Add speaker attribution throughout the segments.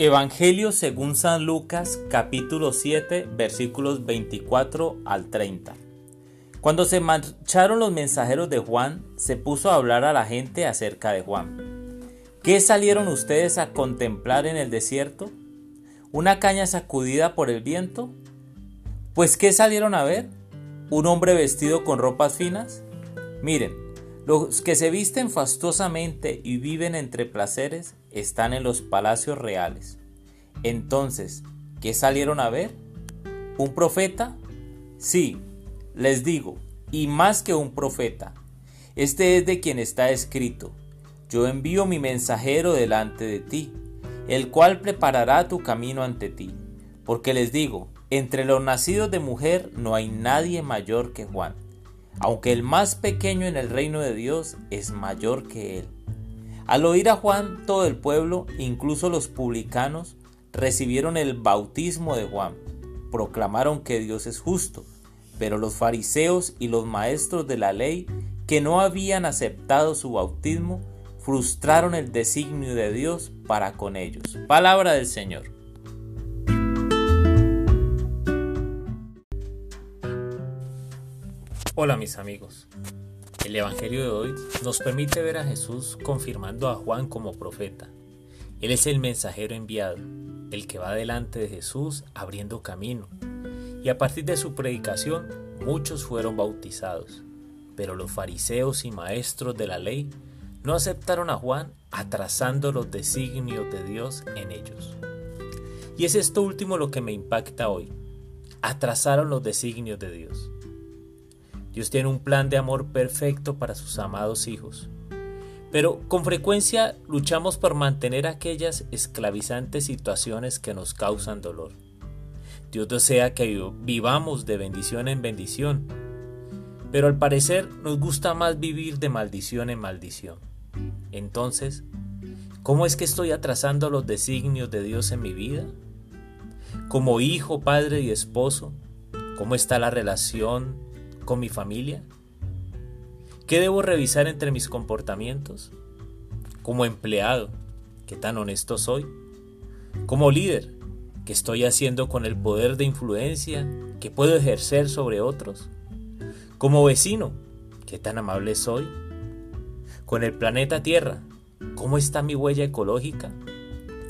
Speaker 1: Evangelio según San Lucas capítulo 7 versículos 24 al 30. Cuando se marcharon los mensajeros de Juan, se puso a hablar a la gente acerca de Juan. ¿Qué salieron ustedes a contemplar en el desierto? ¿Una caña sacudida por el viento? Pues ¿qué salieron a ver? ¿Un hombre vestido con ropas finas? Miren, los que se visten fastuosamente y viven entre placeres están en los palacios reales. Entonces, ¿qué salieron a ver? ¿Un profeta? Sí, les digo, y más que un profeta. Este es de quien está escrito. Yo envío mi mensajero delante de ti, el cual preparará tu camino ante ti. Porque les digo, entre los nacidos de mujer no hay nadie mayor que Juan aunque el más pequeño en el reino de Dios es mayor que él. Al oír a Juan, todo el pueblo, incluso los publicanos, recibieron el bautismo de Juan. Proclamaron que Dios es justo, pero los fariseos y los maestros de la ley, que no habían aceptado su bautismo, frustraron el designio de Dios para con ellos. Palabra del Señor. Hola mis amigos. El Evangelio de hoy nos permite ver a Jesús confirmando a Juan como profeta. Él es el mensajero enviado, el que va delante de Jesús abriendo camino. Y a partir de su predicación muchos fueron bautizados. Pero los fariseos y maestros de la ley no aceptaron a Juan atrasando los designios de Dios en ellos. Y es esto último lo que me impacta hoy. Atrasaron los designios de Dios. Dios tiene un plan de amor perfecto para sus amados hijos. Pero con frecuencia luchamos por mantener aquellas esclavizantes situaciones que nos causan dolor. Dios desea que vivamos de bendición en bendición, pero al parecer nos gusta más vivir de maldición en maldición. Entonces, ¿cómo es que estoy atrasando los designios de Dios en mi vida? Como hijo, padre y esposo, ¿cómo está la relación con mi familia? ¿Qué debo revisar entre mis comportamientos? Como empleado, ¿qué tan honesto soy? Como líder, ¿qué estoy haciendo con el poder de influencia que puedo ejercer sobre otros? Como vecino, ¿qué tan amable soy? Con el planeta Tierra, ¿cómo está mi huella ecológica?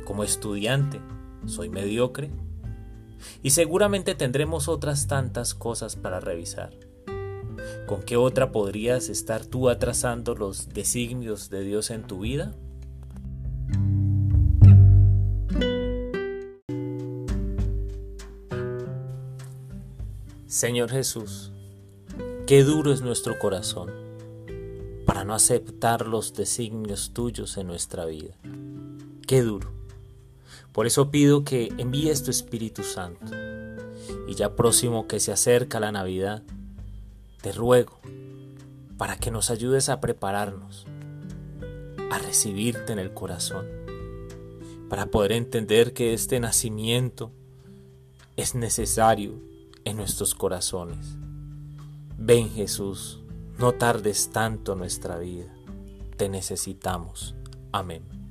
Speaker 1: Como estudiante, ¿soy mediocre? Y seguramente tendremos otras tantas cosas para revisar. ¿Con qué otra podrías estar tú atrasando los designios de Dios en tu vida? Señor Jesús, qué duro es nuestro corazón para no aceptar los designios tuyos en nuestra vida. Qué duro. Por eso pido que envíes tu Espíritu Santo. Y ya próximo que se acerca la Navidad, te ruego para que nos ayudes a prepararnos, a recibirte en el corazón, para poder entender que este nacimiento es necesario en nuestros corazones. Ven Jesús, no tardes tanto nuestra vida, te necesitamos. Amén.